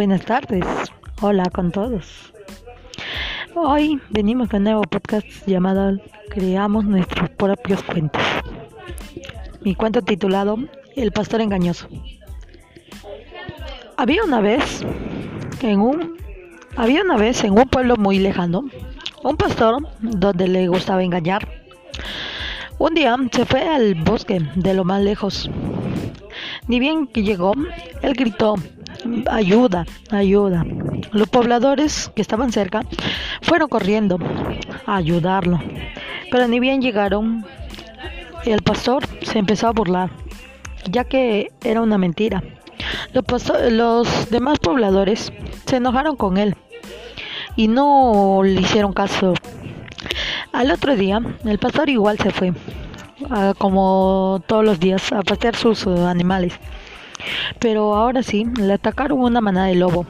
buenas tardes. Hola con todos. Hoy venimos con un nuevo podcast llamado Creamos nuestros propios cuentos. Mi cuento titulado El pastor engañoso. Había una vez en un había una vez en un pueblo muy lejano un pastor donde le gustaba engañar. Un día se fue al bosque de lo más lejos. Ni bien que llegó, él gritó, ayuda, ayuda. Los pobladores que estaban cerca fueron corriendo a ayudarlo. Pero ni bien llegaron, el pastor se empezó a burlar, ya que era una mentira. Los, los demás pobladores se enojaron con él y no le hicieron caso. Al otro día, el pastor igual se fue, como todos los días, a pasear sus animales. Pero ahora sí, le atacaron una manada de lobo,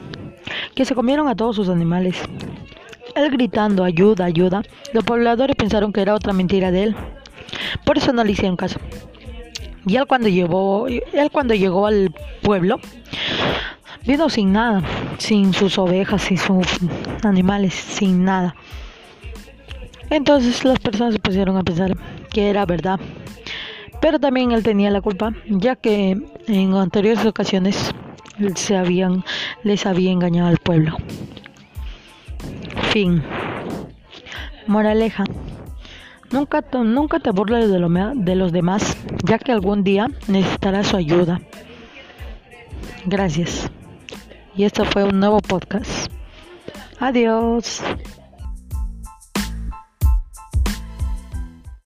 que se comieron a todos sus animales. Él gritando, ayuda, ayuda, los pobladores pensaron que era otra mentira de él. Por eso no le hicieron caso. Y él cuando llegó, él cuando llegó al pueblo, vino sin nada, sin sus ovejas, sin sus animales, sin nada. Entonces las personas se pusieron a pensar que era verdad. Pero también él tenía la culpa, ya que en anteriores ocasiones se habían, les había engañado al pueblo. Fin. Moraleja. Nunca, nunca te burles de, lo, de los demás, ya que algún día necesitarás su ayuda. Gracias. Y esto fue un nuevo podcast. Adiós.